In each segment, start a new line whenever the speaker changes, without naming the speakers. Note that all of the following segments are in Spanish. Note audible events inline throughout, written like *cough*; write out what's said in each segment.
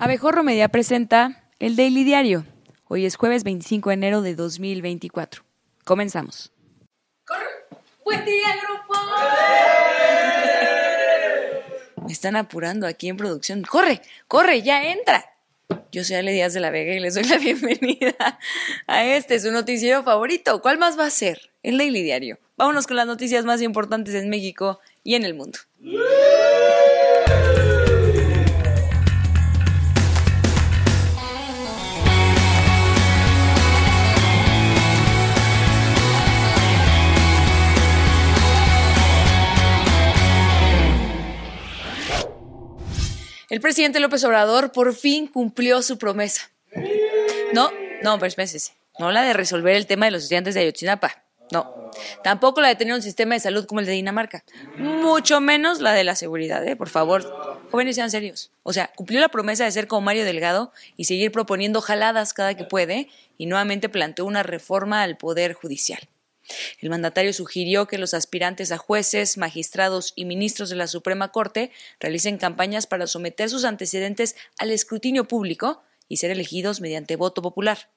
Abejorro Media presenta el Daily Diario. Hoy es jueves 25 de enero de 2024. Comenzamos. ¡Corre! ¡Buen día, grupo! Me están apurando aquí en producción. ¡Corre! ¡Corre! ¡Ya entra! Yo soy Ale Díaz de la Vega y les doy la *laughs* bienvenida a este, su noticiero favorito. ¿Cuál más va a ser? El Daily Diario. Vámonos con las noticias más importantes en México y en el mundo. El presidente López Obrador por fin cumplió su promesa. No, no, pero espérense. No la de resolver el tema de los estudiantes de Ayotzinapa. No. Tampoco la de tener un sistema de salud como el de Dinamarca. Mucho menos la de la seguridad, ¿eh? Por favor, jóvenes sean serios. O sea, cumplió la promesa de ser como Mario Delgado y seguir proponiendo jaladas cada que puede y nuevamente planteó una reforma al Poder Judicial. El mandatario sugirió que los aspirantes a jueces, magistrados y ministros de la Suprema Corte realicen campañas para someter sus antecedentes al escrutinio público y ser elegidos mediante voto popular.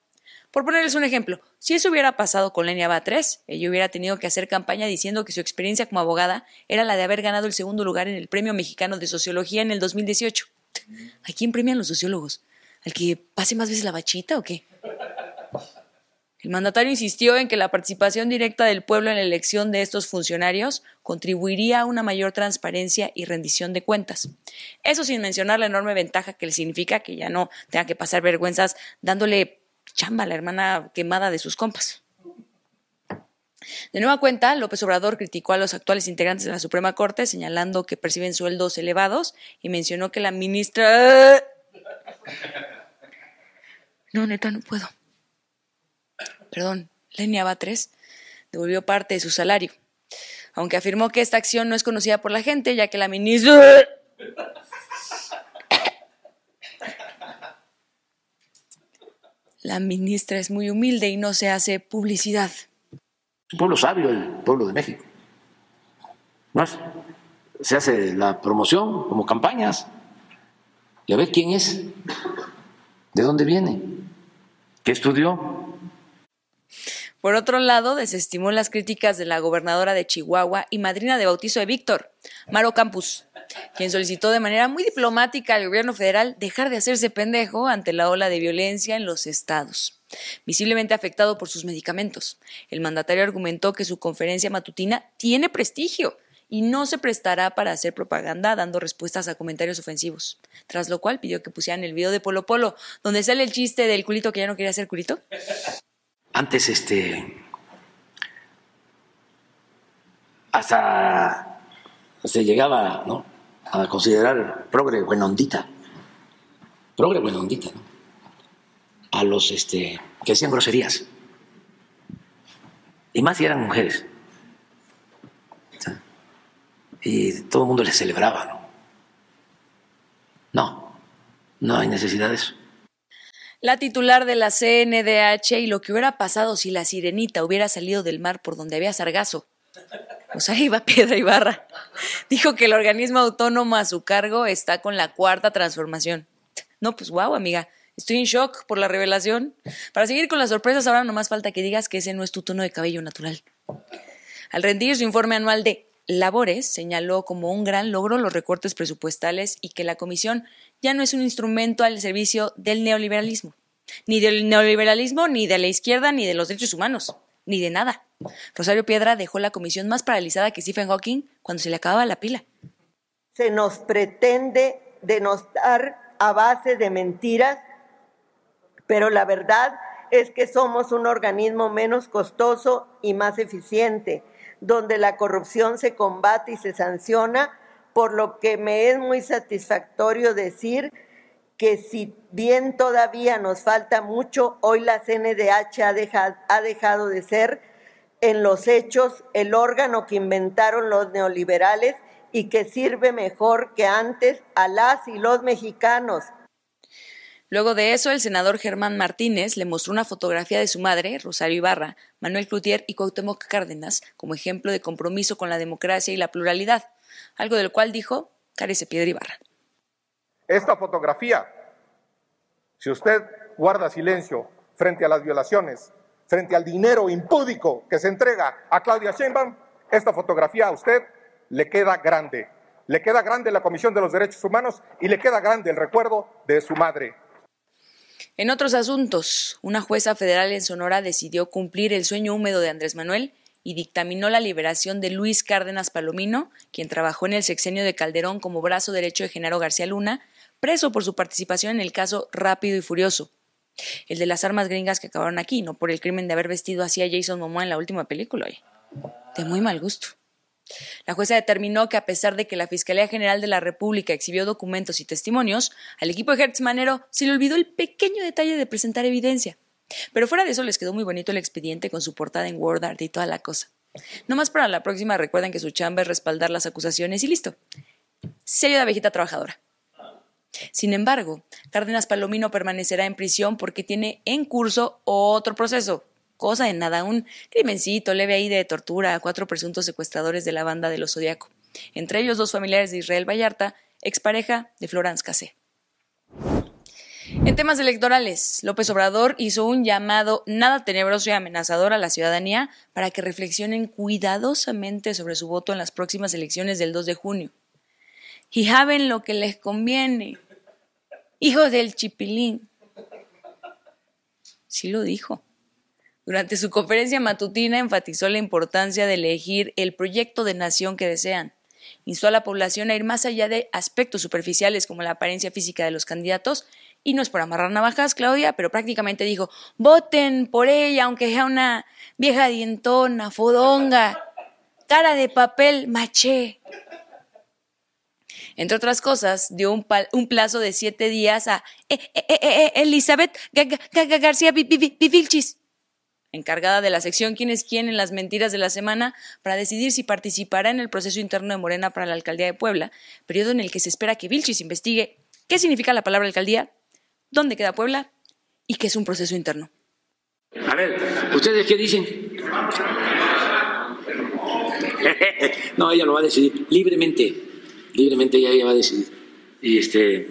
Por ponerles un ejemplo, si eso hubiera pasado con Lenia Batres, ella hubiera tenido que hacer campaña diciendo que su experiencia como abogada era la de haber ganado el segundo lugar en el Premio Mexicano de Sociología en el 2018. ¿A quién premian los sociólogos? ¿Al que pase más veces la bachita o qué? El mandatario insistió en que la participación directa del pueblo en la elección de estos funcionarios contribuiría a una mayor transparencia y rendición de cuentas. Eso sin mencionar la enorme ventaja que le significa que ya no tenga que pasar vergüenzas dándole chamba a la hermana quemada de sus compas. De nueva cuenta, López Obrador criticó a los actuales integrantes de la Suprema Corte, señalando que perciben sueldos elevados y mencionó que la ministra... *laughs* No, neta, no puedo perdón, Lenia Batres, devolvió parte de su salario, aunque afirmó que esta acción no es conocida por la gente, ya que la ministra... La ministra es muy humilde y no se hace publicidad.
Es un pueblo sabio, el pueblo de México. Más, se hace la promoción como campañas. Y a ver quién es, de dónde viene, qué estudió,
por otro lado, desestimó las críticas de la gobernadora de Chihuahua y madrina de bautizo de Víctor, Maro Campus, quien solicitó de manera muy diplomática al gobierno federal dejar de hacerse pendejo ante la ola de violencia en los estados. Visiblemente afectado por sus medicamentos, el mandatario argumentó que su conferencia matutina tiene prestigio y no se prestará para hacer propaganda dando respuestas a comentarios ofensivos. Tras lo cual pidió que pusieran el video de Polo Polo, donde sale el chiste del culito que ya no quería ser culito.
Antes, este, hasta se llegaba ¿no? a considerar progre buenondita, progre buenondita, ¿no? a los este, que hacían groserías. Y más si eran mujeres. Y todo el mundo les celebraba, ¿no? No, no hay necesidad de eso
la titular de la CNDH y lo que hubiera pasado si la sirenita hubiera salido del mar por donde había sargazo. O sea, iba Piedra Ibarra. Dijo que el organismo autónomo a su cargo está con la cuarta transformación. No, pues guau, amiga. Estoy en shock por la revelación. Para seguir con las sorpresas, ahora nomás falta que digas que ese no es tu tono de cabello natural. Al rendir su informe anual de labores, señaló como un gran logro los recortes presupuestales y que la comisión ya no es un instrumento al servicio del neoliberalismo. Ni del neoliberalismo, ni de la izquierda, ni de los derechos humanos, ni de nada. Rosario Piedra dejó la comisión más paralizada que Stephen Hawking cuando se le acababa la pila.
Se nos pretende denostar a base de mentiras, pero la verdad es que somos un organismo menos costoso y más eficiente, donde la corrupción se combate y se sanciona por lo que me es muy satisfactorio decir que si bien todavía nos falta mucho, hoy la CNDH ha dejado, de ser en los hechos el órgano que inventaron los neoliberales y que sirve mejor que antes a las y los mexicanos.
Luego de eso, el senador Germán Martínez le mostró una fotografía de su madre, Rosario Ibarra, Manuel Cloutier y Cuauhtémoc Cárdenas, como ejemplo de compromiso con la democracia y la pluralidad algo del cual dijo carece Piedra Ibarra.
Esta fotografía Si usted guarda silencio frente a las violaciones, frente al dinero impúdico que se entrega a Claudia Sheinbaum, esta fotografía a usted le queda grande. Le queda grande la Comisión de los Derechos Humanos y le queda grande el recuerdo de su madre.
En otros asuntos, una jueza federal en Sonora decidió cumplir el sueño húmedo de Andrés Manuel y dictaminó la liberación de Luis Cárdenas Palomino, quien trabajó en el sexenio de Calderón como brazo derecho de Genaro García Luna, preso por su participación en el caso Rápido y Furioso. El de las armas gringas que acabaron aquí, no por el crimen de haber vestido así a Jason Momoa en la última película. De muy mal gusto. La jueza determinó que a pesar de que la Fiscalía General de la República exhibió documentos y testimonios, al equipo de Hertz Manero se le olvidó el pequeño detalle de presentar evidencia. Pero fuera de eso les quedó muy bonito el expediente con su portada en WordArt y toda la cosa. No más para la próxima recuerden que su chamba es respaldar las acusaciones y listo. Sello de abejita trabajadora. Sin embargo, Cárdenas Palomino permanecerá en prisión porque tiene en curso otro proceso. Cosa de nada, un crimencito leve ahí de tortura a cuatro presuntos secuestradores de la banda de los Zodiaco. Entre ellos dos familiares de Israel Vallarta, expareja de Florence Cassé. En temas electorales, López Obrador hizo un llamado nada tenebroso y amenazador a la ciudadanía para que reflexionen cuidadosamente sobre su voto en las próximas elecciones del 2 de junio y saben lo que les conviene. Hijo del chipilín. Sí lo dijo. Durante su conferencia matutina enfatizó la importancia de elegir el proyecto de nación que desean. Instó a la población a ir más allá de aspectos superficiales como la apariencia física de los candidatos. Y no es por amarrar navajas, Claudia, pero prácticamente dijo, voten por ella, aunque sea una vieja dientona, fodonga, cara de papel, maché. Entre otras cosas, dio un, plazo de siete días a eh, eh, eh, Elizabeth García Vilchis, encargada de la sección Quién es quién en las mentiras de la semana, para decidir si participará en el proceso interno de Morena para la alcaldía de Puebla, periodo en el que se espera que Vilchis investigue qué significa la palabra alcaldía, dónde queda Puebla y qué es un proceso interno.
A ver, ¿ustedes qué dicen? *laughs* no, ella lo va a decidir libremente libremente ya ella va a decidir. Y este,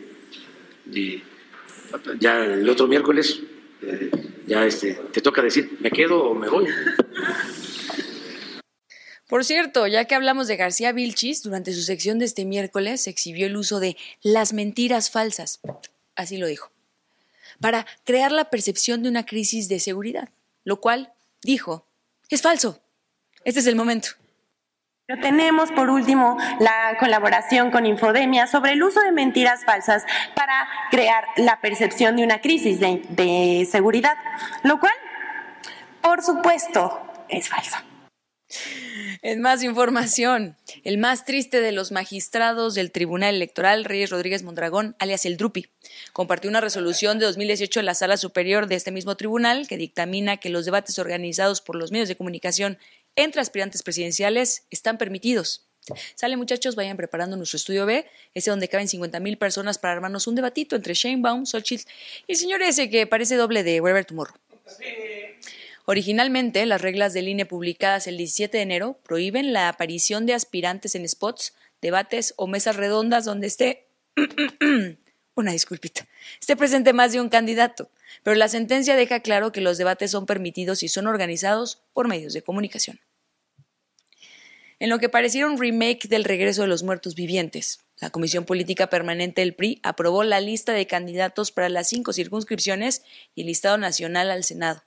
ya el otro miércoles, eh, ya este, te toca decir, ¿me quedo o me voy?
Por cierto, ya que hablamos de García Vilchis, durante su sección de este miércoles exhibió el uso de las mentiras falsas, así lo dijo, para crear la percepción de una crisis de seguridad, lo cual, dijo, es falso. Este es el momento.
Tenemos por último la colaboración con Infodemia sobre el uso de mentiras falsas para crear la percepción de una crisis de, seguridad, lo cual, por supuesto, es falso.
En más información, el más triste de los magistrados del Tribunal Electoral, Reyes Rodríguez Mondragón, alias el Drupi, compartió una resolución de 2018 en la Sala Superior de este mismo tribunal que dictamina que los debates organizados por los medios de comunicación entre aspirantes presidenciales están permitidos. Sale muchachos, vayan preparando nuestro estudio B, ese donde caben 50 mil personas para armarnos un debatito entre Shane Baum, Xochitl y el señor ese que parece doble de Wherever Tomorrow. Originalmente, las reglas del INE publicadas el 17 de enero prohíben la aparición de aspirantes en spots, debates o mesas redondas donde esté *clears throat* una disculpita, esté presente más de un candidato pero la sentencia deja claro que los debates son permitidos y son organizados por medios de comunicación. En lo que pareciera un remake del regreso de los muertos vivientes, la Comisión Política Permanente del PRI aprobó la lista de candidatos para las cinco circunscripciones y el listado nacional al Senado.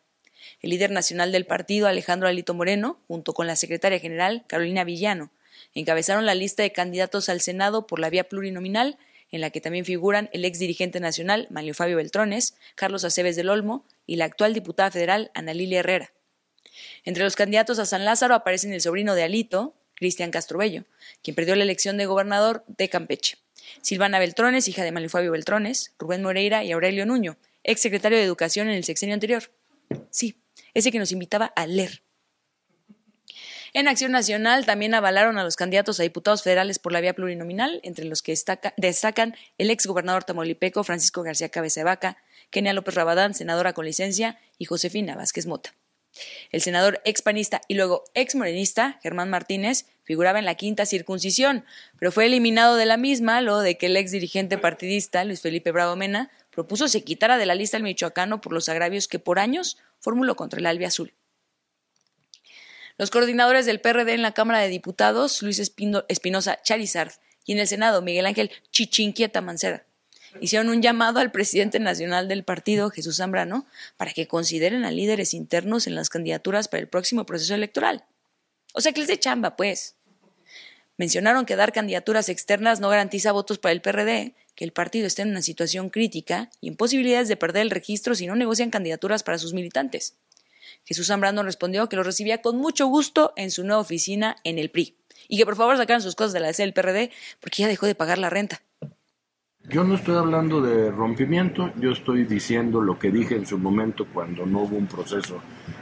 El líder nacional del partido, Alejandro Alito Moreno, junto con la secretaria general, Carolina Villano, encabezaron la lista de candidatos al Senado por la vía plurinominal en la que también figuran el ex dirigente nacional Manlio Fabio Beltrones, Carlos Aceves del Olmo y la actual diputada federal Ana Lilia Herrera. Entre los candidatos a San Lázaro aparecen el sobrino de Alito, Cristian Castrobello, quien perdió la elección de gobernador de Campeche, Silvana Beltrones, hija de Manlio Fabio Beltrones, Rubén Moreira y Aurelio Nuño, ex secretario de Educación en el sexenio anterior. Sí, ese que nos invitaba a leer en Acción Nacional también avalaron a los candidatos a diputados federales por la vía plurinominal, entre los que destacan el ex gobernador tamaulipeco Francisco García Cabeza de Vaca, Kenia López Rabadán, senadora con licencia, y Josefina Vázquez Mota. El senador expanista y luego ex morenista, Germán Martínez, figuraba en la quinta circuncisión, pero fue eliminado de la misma lo de que el ex dirigente partidista, Luis Felipe Bravo Mena, propuso se quitara de la lista el michoacano por los agravios que por años formuló contra el Albia Azul. Los coordinadores del PRD en la Cámara de Diputados, Luis Espinosa Charizard, y en el Senado, Miguel Ángel Chichinquieta Mancera, hicieron un llamado al presidente nacional del partido, Jesús Zambrano, para que consideren a líderes internos en las candidaturas para el próximo proceso electoral. O sea, que les de chamba, pues. Mencionaron que dar candidaturas externas no garantiza votos para el PRD, que el partido está en una situación crítica y en posibilidades de perder el registro si no negocian candidaturas para sus militantes. Jesús Zambrano respondió que lo recibía con mucho gusto en su nueva oficina en el PRI y que por favor sacaran sus cosas de la del PRD porque ya dejó de pagar la renta.
Yo no estoy hablando de rompimiento, yo estoy diciendo lo que dije en su momento cuando no hubo un proceso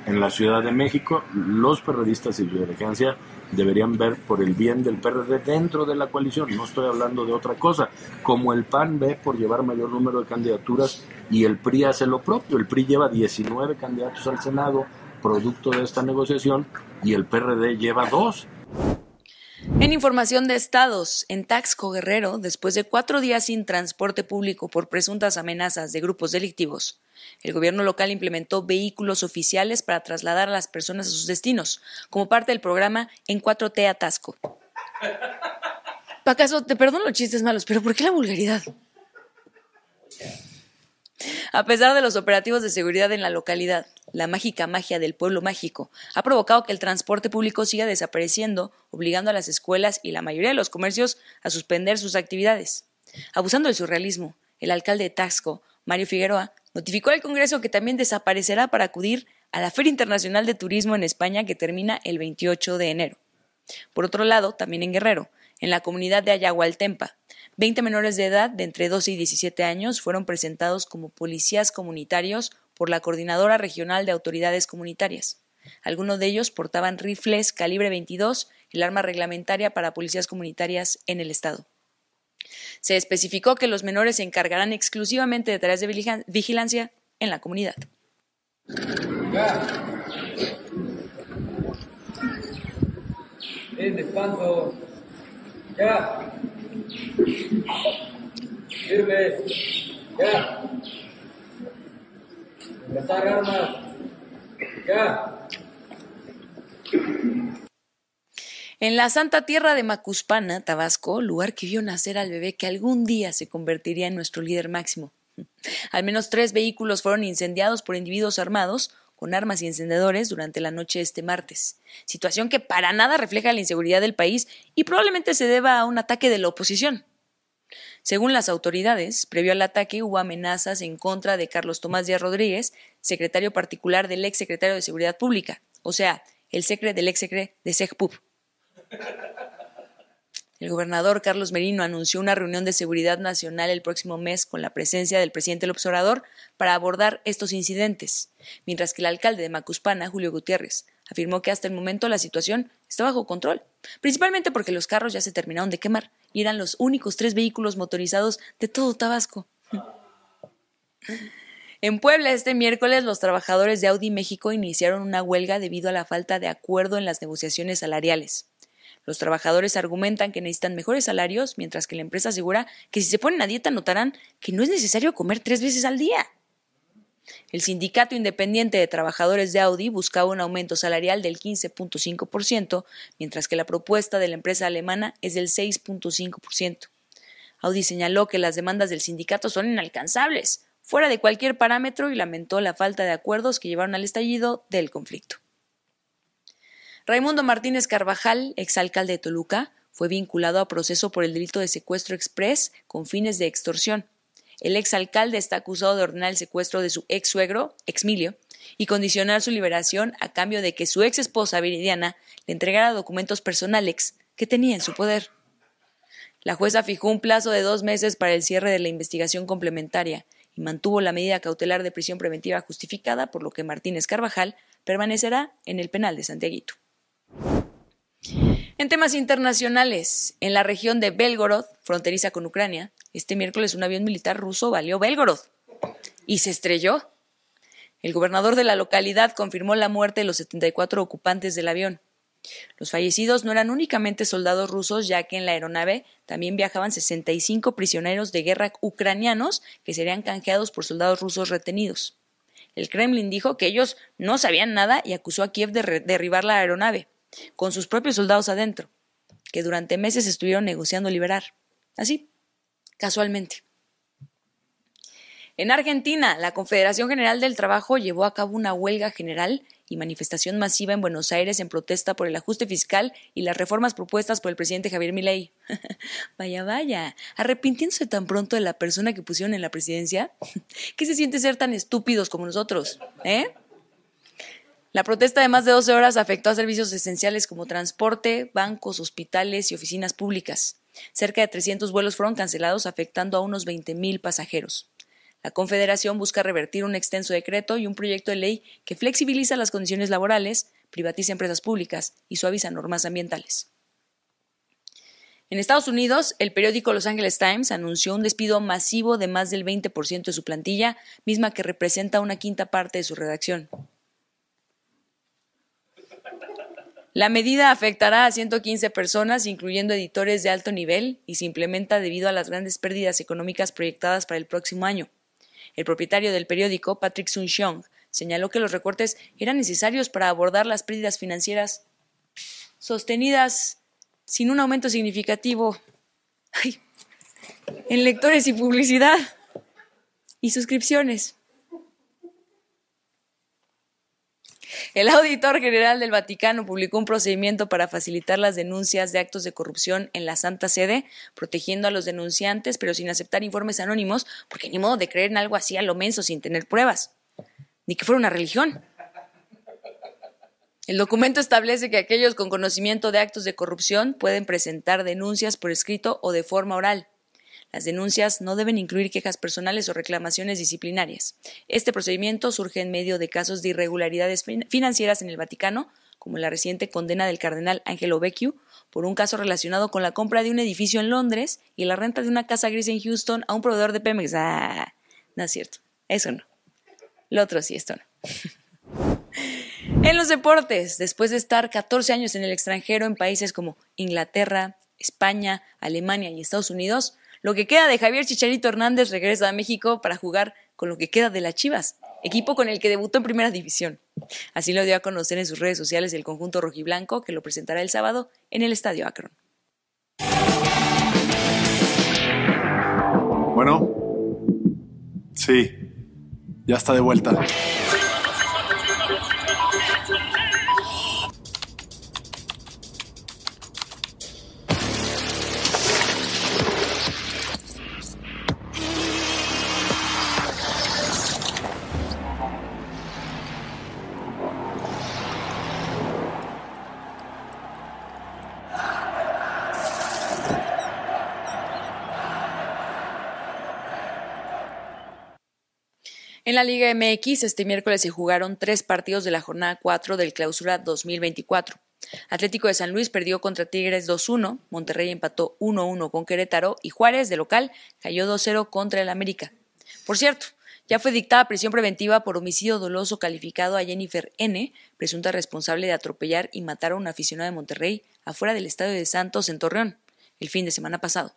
en la Ciudad de México. Los periodistas y su dirigencia deberían ver por el bien del PRD dentro de la coalición, no estoy hablando de otra cosa. Como el PAN ve por llevar mayor número de candidaturas y el PRI hace lo propio, el PRI lleva 19 candidatos al Senado, producto de esta negociación, y el PRD lleva dos.
En información de estados, en Taxco Guerrero, después de cuatro días sin transporte público por presuntas amenazas de grupos delictivos, el gobierno local implementó vehículos oficiales para trasladar a las personas a sus destinos, como parte del programa En 4T a Taxco. Pacaso, te perdono los chistes malos, pero ¿por qué la vulgaridad? *laughs* A pesar de los operativos de seguridad en la localidad, la mágica magia del pueblo mágico ha provocado que el transporte público siga desapareciendo, obligando a las escuelas y la mayoría de los comercios a suspender sus actividades. Abusando del surrealismo, el alcalde de Taxco, Mario Figueroa, notificó al Congreso que también desaparecerá para acudir a la Feria Internacional de Turismo en España que termina el 28 de enero. Por otro lado, también en Guerrero, en la comunidad de Ayahualtempa, 20 menores de edad de entre 12 y 17 años fueron presentados como policías comunitarios por la Coordinadora Regional de Autoridades Comunitarias. Algunos de ellos portaban rifles calibre 22, el arma reglamentaria para policías comunitarias en el Estado. Se especificó que los menores se encargarán exclusivamente de tareas de vigilancia en la comunidad.
descanso. Ya.
En la santa tierra de Macuspana, Tabasco, lugar que vio nacer al bebé que algún día se convertiría en nuestro líder máximo. *laughs* Al menos tres vehículos fueron incendiados por individuos armados con armas y encendedores durante la noche este martes, situación que para nada refleja la inseguridad del país y probablemente se deba a un ataque de la oposición. Según las autoridades, previo al ataque hubo amenazas en contra de Carlos Tomás Díaz Rodríguez, secretario particular del ex secretario de Seguridad Pública, o sea, el secre del ex secre de SEGPUB. El gobernador Carlos Merino anunció una reunión de seguridad nacional el próximo mes con la presencia del presidente López Obrador para abordar estos incidentes, mientras que el alcalde de Macuspana, Julio Gutiérrez, afirmó que hasta el momento la situación está bajo control, principalmente porque los carros ya se terminaron de quemar y eran los únicos tres vehículos motorizados de todo Tabasco. En Puebla este miércoles los trabajadores de Audi México iniciaron una huelga debido a la falta de acuerdo en las negociaciones salariales. Los trabajadores argumentan que necesitan mejores salarios, mientras que la empresa asegura que si se ponen a dieta notarán que no es necesario comer tres veces al día. El Sindicato Independiente de Trabajadores de Audi buscaba un aumento salarial del 15.5%, mientras que la propuesta de la empresa alemana es del 6.5%. Audi señaló que las demandas del sindicato son inalcanzables, fuera de cualquier parámetro, y lamentó la falta de acuerdos que llevaron al estallido del conflicto. Raimundo Martínez Carvajal, exalcalde de Toluca, fue vinculado a proceso por el delito de secuestro express con fines de extorsión. El exalcalde está acusado de ordenar el secuestro de su ex suegro, Exmilio, y condicionar su liberación a cambio de que su ex esposa, Viridiana, le entregara documentos personales que tenía en su poder. La jueza fijó un plazo de dos meses para el cierre de la investigación complementaria y mantuvo la medida cautelar de prisión preventiva justificada, por lo que Martínez Carvajal permanecerá en el penal de Santiaguito. En temas internacionales, en la región de Belgorod, fronteriza con Ucrania, este miércoles un avión militar ruso valió Belgorod y se estrelló. El gobernador de la localidad confirmó la muerte de los 74 ocupantes del avión. Los fallecidos no eran únicamente soldados rusos, ya que en la aeronave también viajaban 65 prisioneros de guerra ucranianos que serían canjeados por soldados rusos retenidos. El Kremlin dijo que ellos no sabían nada y acusó a Kiev de derribar la aeronave, con sus propios soldados adentro, que durante meses estuvieron negociando liberar. Así, casualmente. En Argentina, la Confederación General del Trabajo llevó a cabo una huelga general y manifestación masiva en Buenos Aires en protesta por el ajuste fiscal y las reformas propuestas por el presidente Javier Milei. *laughs* vaya, vaya, arrepintiéndose tan pronto de la persona que pusieron en la presidencia. *laughs* ¿Qué se siente ser tan estúpidos como nosotros? ¿Eh? La protesta de más de 12 horas afectó a servicios esenciales como transporte, bancos, hospitales y oficinas públicas. Cerca de 300 vuelos fueron cancelados, afectando a unos 20.000 pasajeros. La Confederación busca revertir un extenso decreto y un proyecto de ley que flexibiliza las condiciones laborales, privatiza empresas públicas y suaviza normas ambientales. En Estados Unidos, el periódico Los Angeles Times anunció un despido masivo de más del 20% de su plantilla, misma que representa una quinta parte de su redacción. La medida afectará a 115 personas, incluyendo editores de alto nivel, y se implementa debido a las grandes pérdidas económicas proyectadas para el próximo año. El propietario del periódico, Patrick Sun-Xiong, señaló que los recortes eran necesarios para abordar las pérdidas financieras sostenidas sin un aumento significativo en lectores y publicidad y suscripciones. El auditor general del Vaticano publicó un procedimiento para facilitar las denuncias de actos de corrupción en la Santa Sede, protegiendo a los denunciantes, pero sin aceptar informes anónimos, porque ni modo de creer en algo así a lo menso sin tener pruebas, ni que fuera una religión. El documento establece que aquellos con conocimiento de actos de corrupción pueden presentar denuncias por escrito o de forma oral. Las denuncias no deben incluir quejas personales o reclamaciones disciplinarias. Este procedimiento surge en medio de casos de irregularidades financieras en el Vaticano, como la reciente condena del cardenal Angelo Vecchio por un caso relacionado con la compra de un edificio en Londres y la renta de una casa gris en Houston a un proveedor de Pemex. Ah, no es cierto. Eso no. Lo otro sí, esto no. *laughs* en los deportes, después de estar 14 años en el extranjero en países como Inglaterra, España, Alemania y Estados Unidos, lo que queda de Javier Chicharito Hernández regresa a México para jugar con lo que queda de las Chivas, equipo con el que debutó en Primera División. Así lo dio a conocer en sus redes sociales el conjunto rojiblanco, que lo presentará el sábado en el Estadio Akron.
Bueno, sí, ya está de vuelta.
En la Liga MX, este miércoles se jugaron tres partidos de la jornada 4 del Clausura 2024. Atlético de San Luis perdió contra Tigres 2-1, Monterrey empató 1-1 con Querétaro y Juárez, de local, cayó 2-0 contra el América. Por cierto, ya fue dictada prisión preventiva por homicidio doloso calificado a Jennifer N., presunta responsable de atropellar y matar a un aficionado de Monterrey afuera del Estadio de Santos en Torreón, el fin de semana pasado.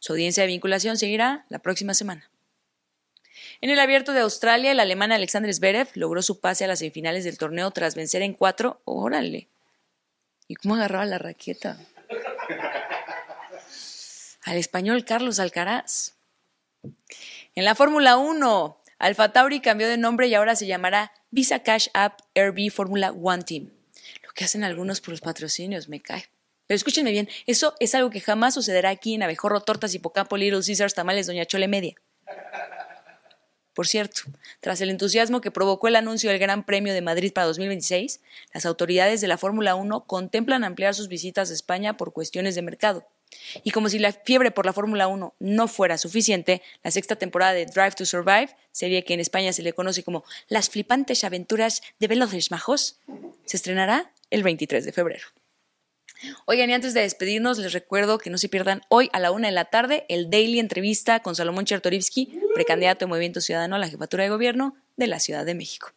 Su audiencia de vinculación seguirá la próxima semana. En el abierto de Australia, el alemán Alexander Zverev logró su pase a las semifinales del torneo tras vencer en cuatro. ¡Órale! ¿Y cómo agarraba la raqueta? Al español Carlos Alcaraz. En la Fórmula 1, Alfa Tauri cambió de nombre y ahora se llamará Visa Cash App RB Fórmula One Team. Lo que hacen algunos por los patrocinios, me cae. Pero escúchenme bien, eso es algo que jamás sucederá aquí en Abejorro, Tortas, Hipocampo, Little Caesars, Tamales, Doña Chole Media. Por cierto, tras el entusiasmo que provocó el anuncio del Gran Premio de Madrid para 2026, las autoridades de la Fórmula 1 contemplan ampliar sus visitas a España por cuestiones de mercado. Y como si la fiebre por la Fórmula 1 no fuera suficiente, la sexta temporada de Drive to Survive, serie que en España se le conoce como Las flipantes aventuras de Veloces Majos, se estrenará el 23 de febrero. Oigan, y antes de despedirnos, les recuerdo que no se pierdan hoy a la una de la tarde el Daily Entrevista con Salomón Chertorivsky, precandidato de Movimiento Ciudadano a la jefatura de gobierno de la Ciudad de México.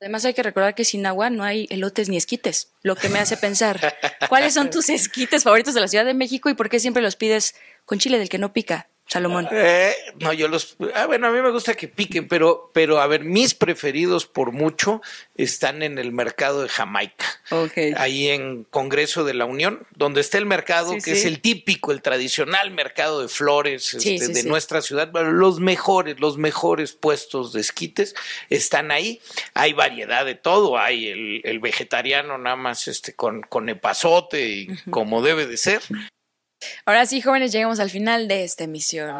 Además hay que recordar que sin agua no hay elotes ni esquites, lo que me hace pensar, ¿cuáles son tus esquites favoritos de la Ciudad de México y por qué siempre los pides con chile del que no pica? Salomón.
Eh, no, yo los. Ah, bueno, a mí me gusta que piquen, pero, pero a ver, mis preferidos por mucho están en el mercado de Jamaica.
Ok.
Ahí en Congreso de la Unión, donde está el mercado,
Sí,
que
sí.
es el típico, el tradicional mercado de flores
Sí,
este, de nuestra ciudad. Bueno, Los mejores, los mejores puestos de esquites están ahí. Hay variedad de todo. Hay el, el vegetariano nada más este, con, con epazote y como debe de ser.
Ahora sí, jóvenes, llegamos al final de esta emisión.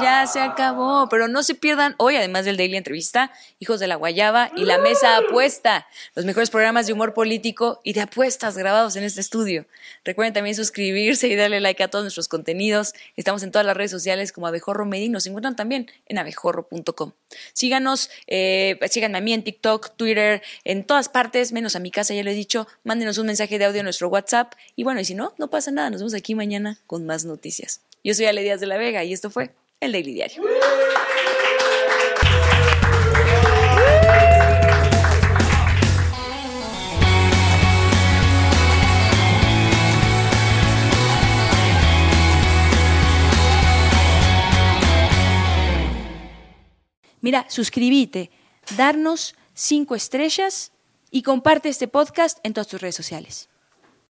Ya se acabó, pero no se pierdan hoy, además del Daily Entrevista, Hijos de la Guayaba y La Mesa Apuesta, los mejores programas de humor político y de apuestas grabados en este estudio. Recuerden también suscribirse y darle like a todos nuestros contenidos. Estamos en todas las redes sociales como Abejorro Media y nos encuentran también en abejorro.com. Síganos, eh, síganme a mí en TikTok, Twitter, en todas partes, menos a mi casa, ya lo he dicho. Mándenos un mensaje de audio a nuestro WhatsApp. Y bueno, y si no, no pasa nada. Nos vemos aquí con más noticias. Yo soy Ale Díaz de la Vega y esto fue el Daily Diario. Mira, suscríbete, darnos cinco estrellas y comparte este podcast en todas tus redes sociales.